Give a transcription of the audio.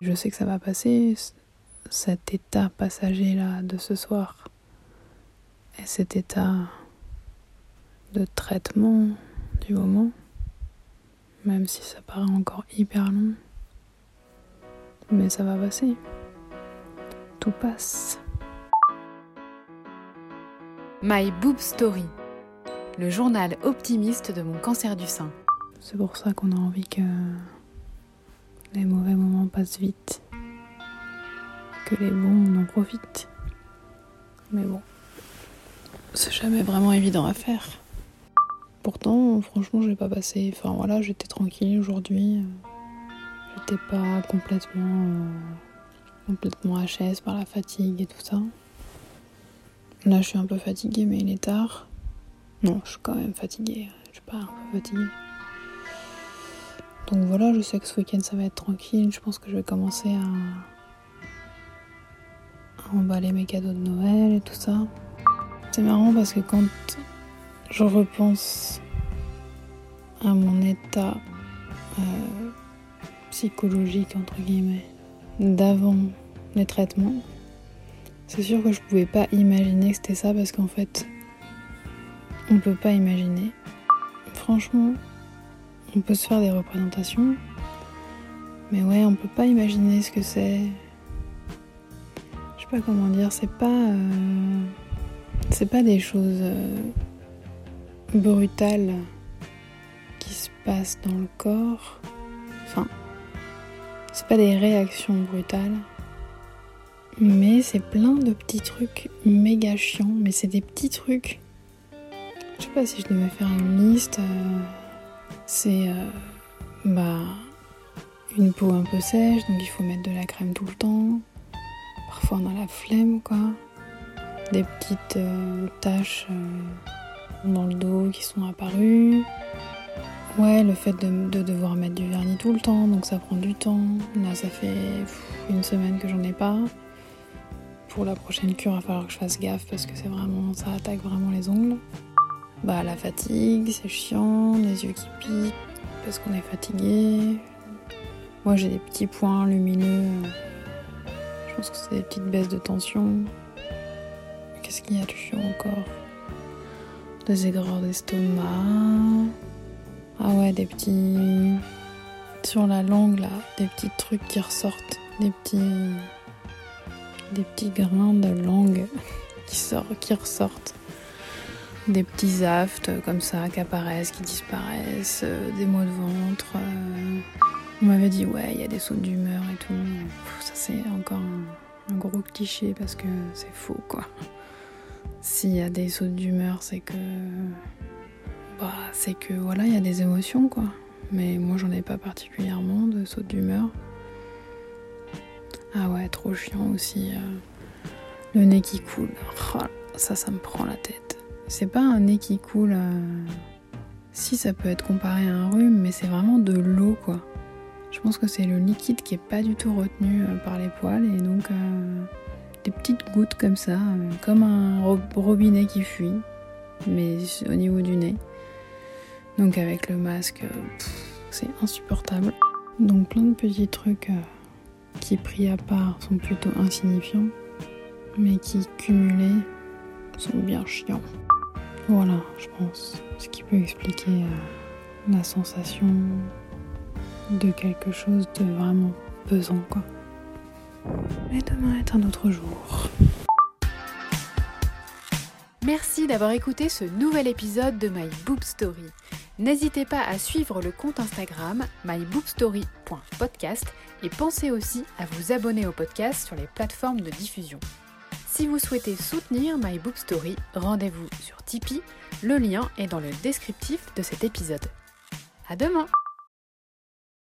Je sais que ça va passer, cet état passager là de ce soir. Et cet état de traitement du moment, même si ça paraît encore hyper long. Mais ça va passer. Tout passe. My Boob Story, le journal optimiste de mon cancer du sein. C'est pour ça qu'on a envie que les mauvais moments passent vite, que les bons on en profite. Mais bon, c'est jamais vraiment évident à faire. Pourtant, franchement, je l'ai pas passé. Enfin voilà, j'étais tranquille aujourd'hui. J'étais pas complètement, euh, complètement par la fatigue et tout ça. Là, je suis un peu fatiguée, mais il est tard. Non, je suis quand même fatiguée. Je suis pas un peu fatiguée. Donc voilà, je sais que ce week-end ça va être tranquille. Je pense que je vais commencer à, emballer mes cadeaux de Noël et tout ça. C'est marrant parce que quand je repense à mon état euh, psychologique, entre guillemets, d'avant les traitements, c'est sûr que je pouvais pas imaginer que c'était ça parce qu'en fait, on peut pas imaginer. Franchement, on peut se faire des représentations, mais ouais, on peut pas imaginer ce que c'est. Je sais pas comment dire, c'est pas. Euh, c'est pas des choses euh, brutales qui se passent dans le corps. Enfin, c'est pas des réactions brutales. Mais c'est plein de petits trucs méga chiants. Mais c'est des petits trucs. Je sais pas si je devais faire une liste. Euh, c'est euh, bah, une peau un peu sèche, donc il faut mettre de la crème tout le temps. Parfois on a la flemme, quoi. Des petites euh, taches dans le dos qui sont apparues. Ouais, le fait de, devoir mettre du vernis tout le temps, donc ça prend du temps. Là, ça fait une semaine que j'en ai pas pour la prochaine cure, il va falloir que je fasse gaffe parce que c'est vraiment, ça attaque vraiment les ongles. Bah la fatigue, c'est chiant, les yeux qui piquent parce qu'on est fatigué. Moi j'ai des petits points lumineux. Je pense que c'est des petites baisses de tension. Qu'est-ce qu'il y a de chiant encore? Des aigreurs d'estomac. Ah ouais, des petits sur la langue là, des petits trucs qui ressortent, des petits des petits grains de langue qui, qui ressortent, des petits aftes comme ça qui apparaissent, qui disparaissent, euh, des maux de ventre. Euh. On m'avait dit ouais, il y a des sautes d'humeur et tout. ça c'est encore un, gros cliché parce que c'est faux quoi. S'il y a des sautes d'humeur, c'est que bah c'est que voilà, il y a des émotions quoi. Mais moi j'en ai pas particulièrement de sautes d'humeur. Ah ouais, trop chiant aussi. Euh, le nez qui coule. Oh, ça, ça me prend la tête. C'est pas un nez qui coule. Euh, si, ça peut être comparé à un rhume, mais c'est vraiment de l'eau, quoi. Je pense que c'est le liquide qui est pas du tout retenu euh, par les poils et donc des petites gouttes comme ça, comme un robinet qui fuit, mais au niveau du nez. Donc avec le masque, c'est insupportable. Donc plein de petits trucs qui pris à part sont plutôt insignifiants, mais qui cumulés sont bien chiants. Voilà, je pense, ce qui peut expliquer euh, la sensation de quelque chose de vraiment pesant, quoi. Mais demain est un autre jour. Merci d'avoir écouté ce nouvel épisode de My Boob Story. N'hésitez pas à suivre le compte Instagram myboobstory.podcast et pensez aussi à vous abonner au podcast sur les plateformes de diffusion. Si vous souhaitez soutenir My Book Story, rendez-vous sur Tipeee, le lien est dans le descriptif de cet épisode. À demain!